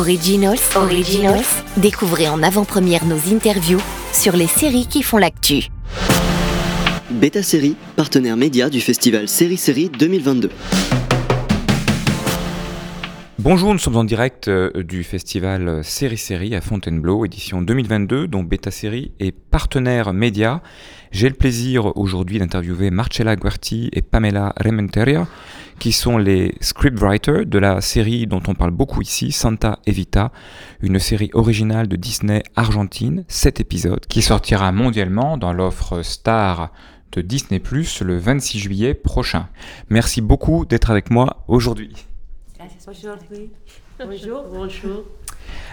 Originals, découvrez en avant-première nos interviews sur les séries qui font l'actu. Beta Série, partenaire média du festival Série Série 2022. Bonjour, nous sommes en direct euh, du festival Série Série à Fontainebleau, édition 2022, dont Beta Série est partenaire média. J'ai le plaisir aujourd'hui d'interviewer Marcella Guerti et Pamela Rementeria, qui sont les scriptwriters de la série dont on parle beaucoup ici, Santa Evita, une série originale de Disney Argentine, 7 épisodes, qui sortira mondialement dans l'offre Star de Disney Plus le 26 juillet prochain. Merci beaucoup d'être avec moi aujourd'hui. Bonjour. Bonjour.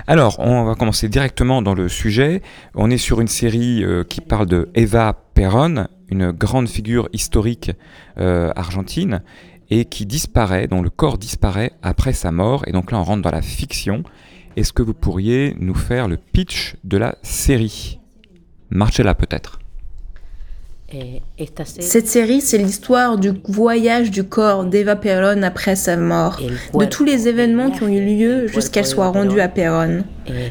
Alors, on va commencer directement dans le sujet. On est sur une série euh, qui parle de Eva Perón, une grande figure historique euh, argentine, et qui disparaît, dont le corps disparaît après sa mort. Et donc là, on rentre dans la fiction. Est-ce que vous pourriez nous faire le pitch de la série? Marcella peut-être Cette série, c'est l'histoire du voyage du corps d'Eva Perón après sa mort, de tous les événements qui ont eu lieu jusqu'elle soit rendue à Perón.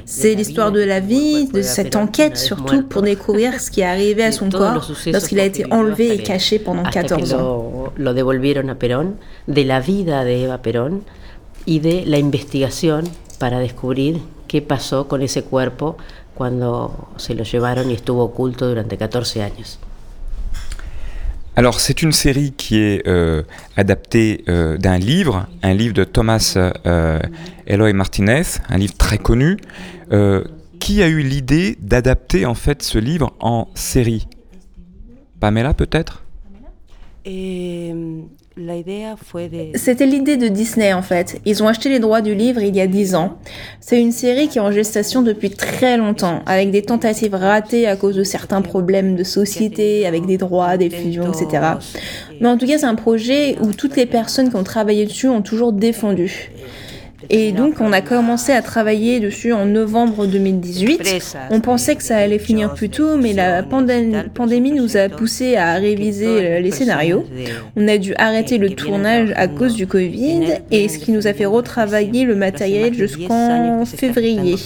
C'est l'histoire de la vie, de cette enquête surtout pour découvrir ce qui est arrivé à son corps lorsqu'il a été enlevé et caché pendant hasta que 14 ans. lo, lo devolvieron a Perón, de la vida de Eva Perón y de la investigación para descubrir qué pasó con ese cuerpo cuando se lo llevaron y estuvo oculto durante 14 años. Alors, c'est une série qui est euh, adaptée euh, d'un livre, un livre de Thomas euh, Eloy Martinez, un livre très connu. Qui a eu l'idée d'adapter en fait ce livre en série Pamela peut-être? C'était l'idée de Disney en fait. Ils ont acheté les droits du livre il y a 10 ans. C'est une série qui est en gestation depuis très longtemps, avec des tentatives ratées à cause de certains problèmes de société, avec des droits, des fusions, etc. Mais en tout cas, c'est un projet où toutes les personnes qui ont travaillé dessus ont toujours défendu. Et donc, on a commencé à travailler dessus en novembre 2018. On pensait que ça allait finir plus tôt, mais la pandé- pandémie nous a poussé à réviser euh, les scénarios. On a dû arrêter le tournage à cause du Covid, et ce qui nous a fait retravailler le matériel jusqu'en février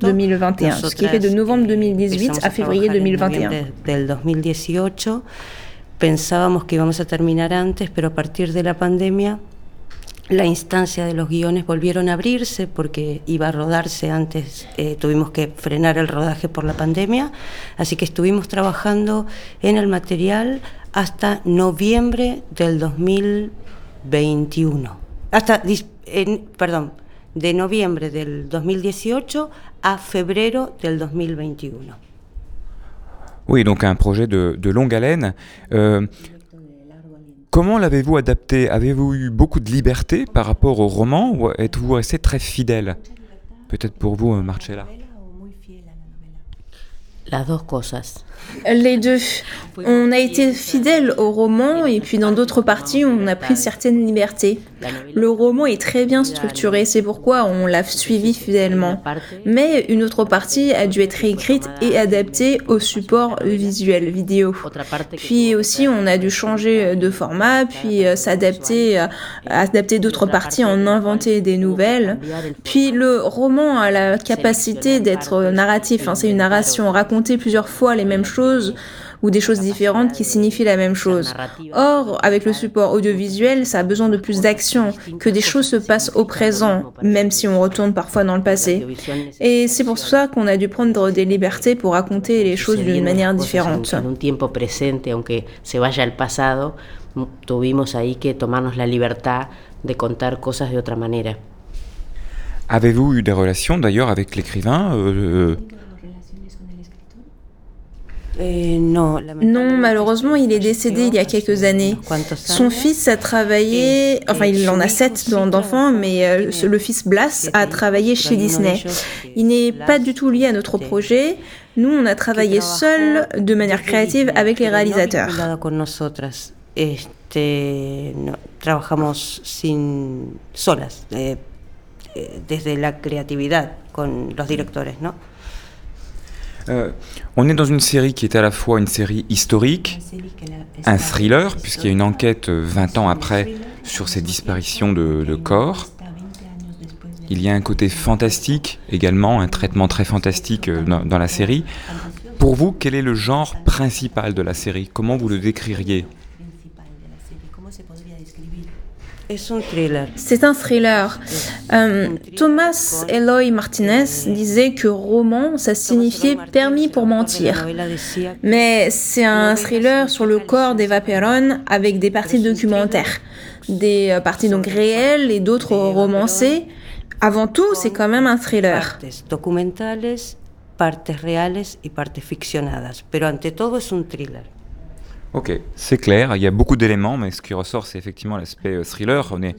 2021, ce qui fait de novembre 2018 à février 2021. del 2018. Pensábamos que íbamos a terminar antes, pero a partir de la pandemia la instancia de los guiones volvieron a abrirse porque iba a rodarse antes, eh, tuvimos que frenar el rodaje por la pandemia, así que estuvimos trabajando en el material hasta noviembre del 2021. Hasta, perdón, de noviembre del 2018 a febrero del 2021. Oui, donc un projet de, de longue comment l'avez-vous adapté? Avez-vous eu beaucoup de liberté par rapport au roman ou êtes-vous resté très fidèle? Peut-être pour vous, euh, Marcella. Las dos cosas. Les deux. On a été fidèle au roman et puis dans d'autres parties, on a pris certaines libertés. Le roman est très bien structuré, c'est pourquoi on l'a suivi fidèlement. Mais une autre partie a dû être réécrite et adaptée au support visuel vidéo. Puis aussi, on a dû changer de format, puis euh, s'adapter, euh, adapter d'autres parties, en inventer des nouvelles. Puis le roman a la capacité d'être narratif. hein, c'est une narration, raconter plusieurs fois les mêmes choses ou des choses différentes qui signifient la même chose. Or, avec le support audiovisuel, ça a besoin de plus d'action, que des choses se passent au présent, même si on retourne parfois dans le passé. Et c'est pour ça qu'on a dû prendre des libertés pour raconter les choses d'une manière différente. En un tiempo presente, aunque se vaya al pasado, m- tuvimos ahí que tomarnos la libertad de contar cosas de otra manera. Avez-vous eu des relations d'ailleurs avec l'écrivain euh, euh, Non, malheureusement, il est décédé il y a quelques années. Son fils a travaillé, enfin il en a sept d'en- d'enfants, mais euh, le fils Blas a travaillé chez Disney. Il n'est pas du tout lié à notre projet. Nous, on a travaillé seul, de manière créative, avec les réalisateurs. solas, eh, eh, desde la con los directores. Euh, On est dans une série qui est à la fois une série historique, un thriller, puisqu'il y a une enquête euh, 20 ans après sur ces disparitions de, de corps. Il y a un côté fantastique également, un traitement très fantastique euh, dans, dans la série. Pour vous, quel est le genre principal de la série? Comment vous le décririez? C'est un thriller. Euh, Thomas Eloy Martinez disait que roman, ça signifiait permis pour mentir. Mais c'est un thriller sur le corps d'Eva Perón avec des parties documentaires, des euh, parties donc réelles et d'autres romancées. Avant tout, c'est quand même un thriller. documentales, partes reales y partes ficcionadas, pero ante todo es un thriller. Ok, c'est clair, il y a beaucoup d'éléments, mais ce qui ressort, c'est effectivement l'aspect euh, thriller. On est,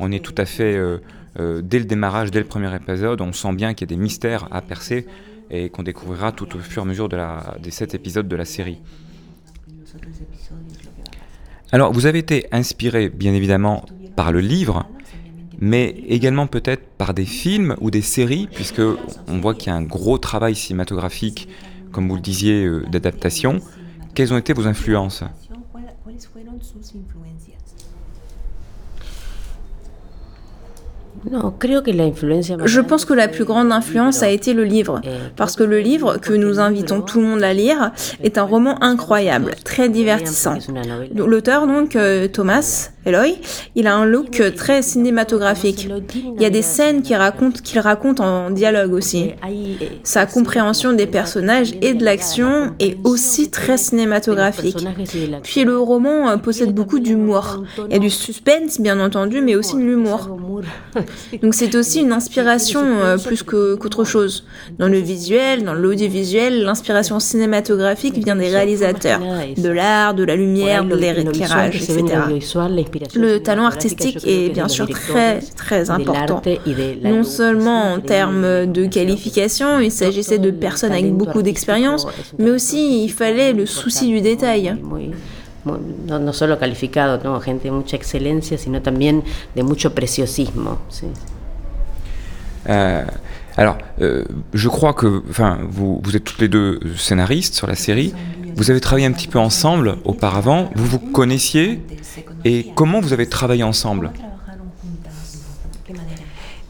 on est tout à fait, euh, euh, dès le démarrage, dès le premier épisode, on sent bien qu'il y a des mystères à percer et qu'on découvrira tout au fur et à mesure de la, des sept épisodes de la série. Alors, vous avez été inspiré, bien évidemment, par le livre, mais également peut-être par des films ou des séries, puisque on voit qu'il y a un gros travail cinématographique, comme vous le disiez, d'adaptation. Quelles ont été vos influences Je pense que la plus grande influence a été le livre, parce que le livre, que nous invitons tout le monde à lire, est un roman incroyable, très divertissant. L'auteur, donc, euh, Thomas Eloy, il a un look très cinématographique. Il y a des scènes qu'il raconte, qu'il raconte en dialogue aussi. Sa compréhension des personnages et de l'action est aussi très cinématographique. Puis le roman euh, possède beaucoup d'humour. Il y a du suspense, bien entendu, mais aussi de l'humour. Donc c'est aussi une inspiration euh, plus que- qu'autre chose. Dans le visuel, dans l'audiovisuel, l'inspiration cinématographique vient des réalisateurs, de l'art, de la lumière, de l'éclairage, etc. Le talent artistique est bien sûr très très important. Non seulement en termes de qualification, il s'agissait de personnes avec beaucoup d'expérience, mais aussi il fallait le souci du détail. No, no solo calificado, ¿no? gente de mucha excelencia, sino también de mucho preciosismo. sí. Euh, alors, euh, je crois que, vous, vous êtes toutes les deux scénaristes sur la série. Vous avez travaillé un petit peu ensemble auparavant. Vous vous connaissiez et comment vous avez travaillé ensemble?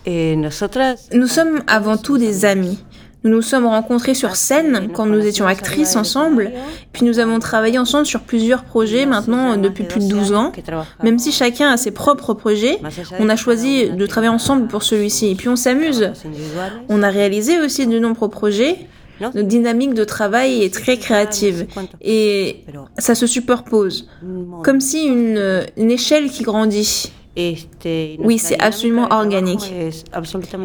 Nous sommes avant tout des amis. Nous nous sommes rencontrés sur scène quand nous étions actrices ensemble, puis nous avons travaillé ensemble sur plusieurs projets maintenant depuis plus de 12 ans. Même si chacun a ses propres projets, on a choisi de travailler ensemble pour celui-ci, et puis on s'amuse. On a réalisé aussi de nombreux projets. Notre dynamique de travail est très créative. et ça se superpose, comme si une, une échelle qui grandit. Oui, c'est absolument organique.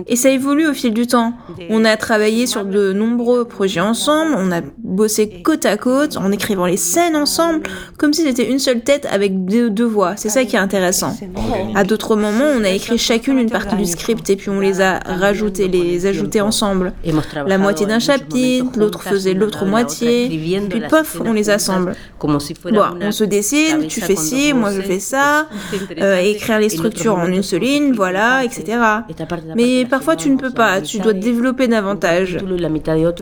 Et ça évolue au fil du temps. On a travaillé sur de nombreux projets ensemble, on a bossé côte à côte en écrivant les scènes ensemble, comme si c'était une seule tête avec deux, deux voix. C'est ça qui est intéressant. À d'autres moments, on a écrit chacune une partie du script et puis on les a rajoutés, les ajoutés ensemble. La moitié d'un chapitre, l'autre faisait l'autre moitié, puis pof, on les assemble. Bon, on se décide, tu fais ci, moi je fais ça, euh, écrire les structures en une seule ligne, voilà, etc. Mais parfois tu ne peux pas, tu dois développer davantage.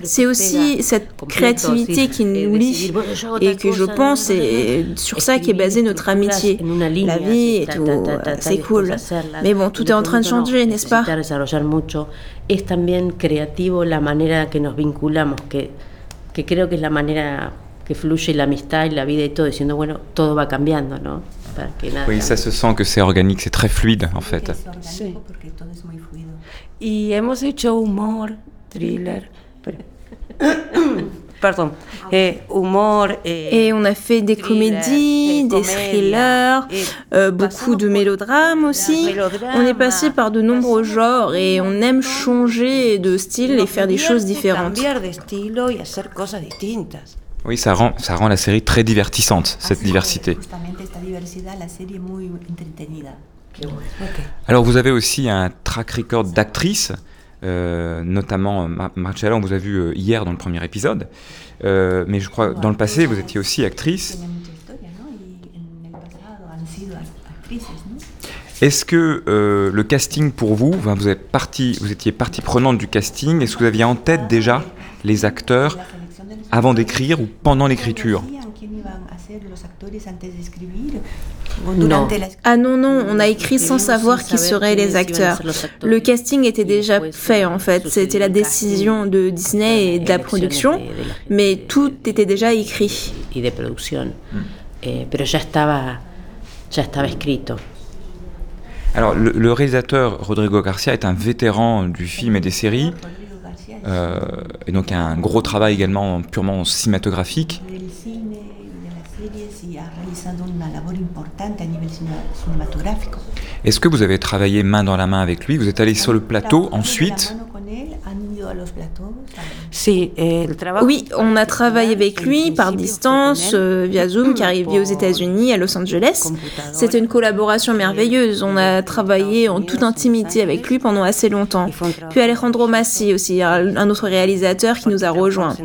C'est aussi cette créativité qui nous lie et que je pense c'est sur ça qu'est basée notre amitié. La vie c'est cool. Mais bon, tout est en train de changer, n'est-ce pas? Es también creativo la manera que nos vinculamos, que, que creo que es la manera que fluye la amistad y la vida y todo, diciendo, bueno, todo va cambiando, ¿no? Oui, ça se sent que c'est organique, c'est très fluide en fait. Y hemos hecho humor, thriller, pero- perdón, eh, humor. eh, Et on a fait des comédies, des thrillers, euh, beaucoup de mélodrames aussi. On est passé par de nombreux genres et on aime changer de style et faire des choses différentes. Oui, ça rend, ça rend la série très divertissante, cette diversité. Justamente esta diversidad la serie muy entretenida. Alors, vous avez aussi un track record d'actrice, euh, notamment Mar- Marcella, on vous a vu euh, hier dans le premier épisode. Euh, mais je crois dans le passé, vous étiez aussi actrice. Est-ce que euh, le casting pour vous, enfin, vous, êtes partie, vous étiez partie prenante du casting, est-ce que vous aviez en tête déjà les acteurs avant d'écrire ou pendant l'écriture? Sabían quién iban a ser Non. Ah non, non, on a écrit sans savoir qui seraient les acteurs. Le casting était déjà fait en fait, c'était la décision de Disney et de la production, mais tout était déjà écrit. y de estaba escrito. Alors, le, le réalisateur Rodrigo Garcia est un vétéran du film et des séries, euh, et donc un gros travail également purement cinématographique. Y labor nivel. Est-ce que vous avez travaillé main dans la main avec lui? Vous êtes allé sur le plateau ensuite? A los platos, a- Sí, el trabajo. Oui, on a travaillé avec lui par distance, euh, via Zoom, car il vit aux États-Unis, à Los Angeles. C'était une collaboration merveilleuse. On a travaillé en toute intimité avec lui pendant assez longtemps. Puis Alejandro Massi aussi, un un autre réalisateur qui nous a rejoints.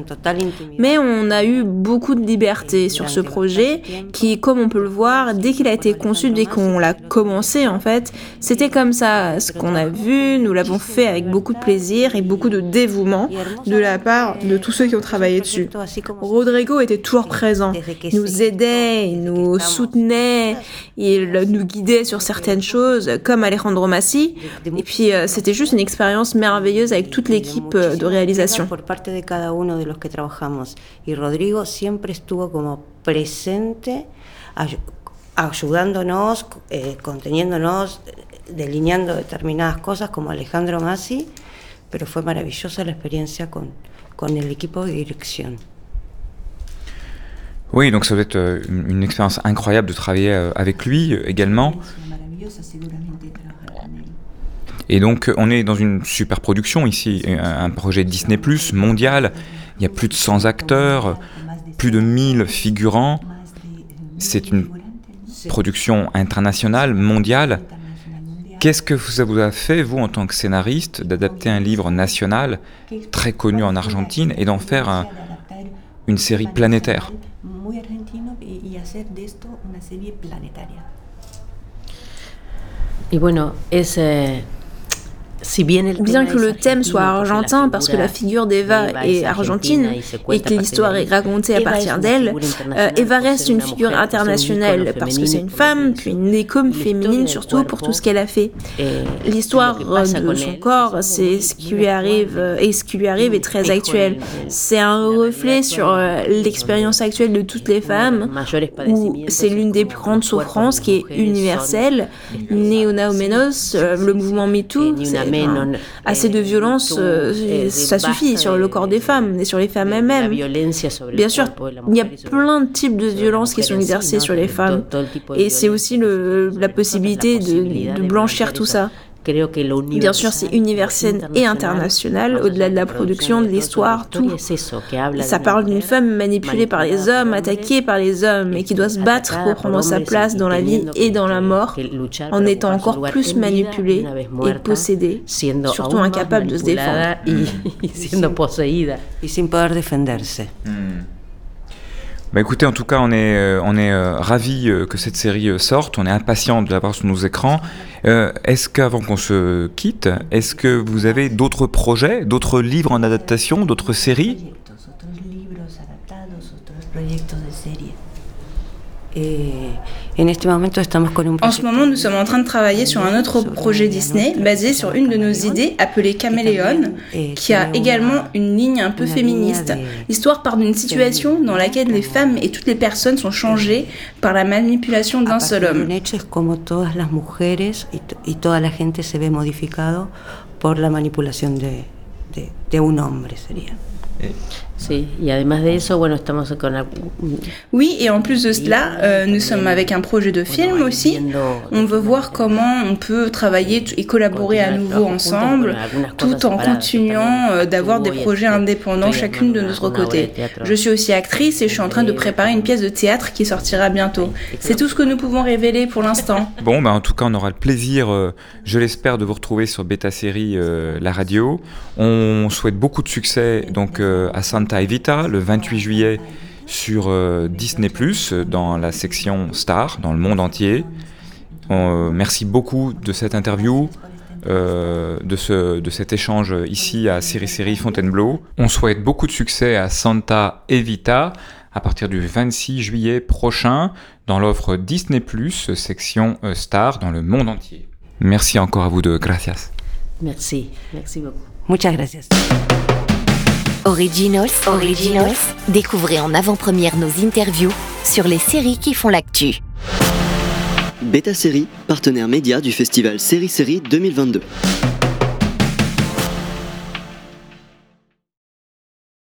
Mais on a eu beaucoup de liberté sur ce projet qui, comme on peut le voir, dès qu'il a été conçu, dès qu'on l'a commencé en fait, c'était comme ça. Ce qu'on a vu, nous l'avons fait avec beaucoup de plaisir et beaucoup de dévouement de la part de tous ceux qui ont travaillé dessus. Rodrigo était toujours présent. Il nous aidait, il nous soutenait, il nous guidait sur certaines choses, comme Alejandro Massi. Et puis, euh, c'était juste une expérience merveilleuse avec toute l'équipe euh, de réalisation. Y Rodrigo siempre estuvo como presente, ay- ayudándonos, eh, conteniéndonos, eh, delineando determinadas cosas como Alejandro Massi, pero fue maravillosa la experiencia con, con el equipo de dirección. Oui, donc ça doit être euh, une, une expérience incroyable de travailler euh, avec lui euh, également. Et donc, on est dans une super production ici, un projet Disney Plus mondial. Il y a plus de 100 acteurs, plus de 1000 figurants. Más de C'est une production internationale, mondiale. Qu'est-ce que ça vous a fait, vous, en tant que scénariste, d'adapter un livre national très connu en Argentine et d'en faire un- une série planétaire? Bueno, es. Bien, que le thème soit argentin, parce que la figure d'Eva de Eva est es argentine et que l'histoire est racontée à partir d'elle, euh, Eva reste une figure internationale parce que c'est une femme, puis icône L'histoire féminine surtout pour tout ce qu'elle a fait. L'histoire de son corps, es c'est ce qui lui arrive et ce qui lui arrive est très actuel. C'est un reflet sur euh, l'expérience actuelle de toutes les femmes, où c'est es l'une des plus grandes souffrances qui est universelle. Néo-Naomenos, euh, le mouvement MeToo, assez de eh, violence, euh, ça suffit sur le de- corps des femmes et sur les femmes de elles-mêmes. Bien sûr, de il y a plein de types de violences qui sont exercées sur les femmes. de Et c'est aussi le, la possibilité de, de de blanchir tout ça. Bien sûr, c'est universel et international, au-delà de la production, de l'histoire, tout. Ça parle d'une femme manipulée par les hommes, attaquée par les hommes, et qui doit se battre pour prendre sa place dans la vie et dans la mort, en étant encore plus manipulée et possédée, surtout incapable de se défendre. Y, y siendo poseída. Bah écoutez, en tout cas, on est, euh, on est euh, ravis euh, que cette série sorte. On est impatients de la voir sur nos écrans. Est-ce qu'avant qu'on se quitte, est-ce que vous avez d'autres projets, d'autres livres en adaptation, d'autres séries? Eh, en ce moment, nous sommes en train de travailler sur un autre projet Disney basé sur une de nos idées appelée Caméléon, qui a également une ligne un peu féministe. L'histoire part d'une situation dans laquelle les femmes et toutes les personnes sont changées par la manipulation d'un seul homme. Además de eso, bueno, estamos con la- Oui, et en plus de cela, euh, nous sommes avec un projet de film aussi. On veut voir comment on peut travailler et collaborer à nouveau ensemble, tout en continuant euh, d'avoir des projets indépendants chacune de notre côté. Je suis aussi actrice et je suis en train de préparer une pièce de théâtre qui sortira bientôt. C'est tout ce que nous pouvons révéler pour l'instant. Bon, bah en tout cas, on aura le plaisir, euh, je l'espère, de vous retrouver sur Beta Série, euh, la radio. On souhaite beaucoup de succès donc euh, à Santa Evita le 28 juillet sur euh, Disney euh, dans la section Star, dans le monde entier. Euh, merci beaucoup de cette interview. euh, de, ce, de cet échange ici à Série Série Fontainebleau. On souhaite beaucoup de succès à Santa Evita à partir du 26 juillet prochain dans l'offre Disney ⁇ section Star dans le monde entier. Merci encore à vous deux. Gracias. Merci, merci beaucoup. Muchas gracias. Originals, Originals, découvrez en avant-première nos interviews sur les séries qui font l'actu. Beta Série, partenaire média du festival Série Série 2022.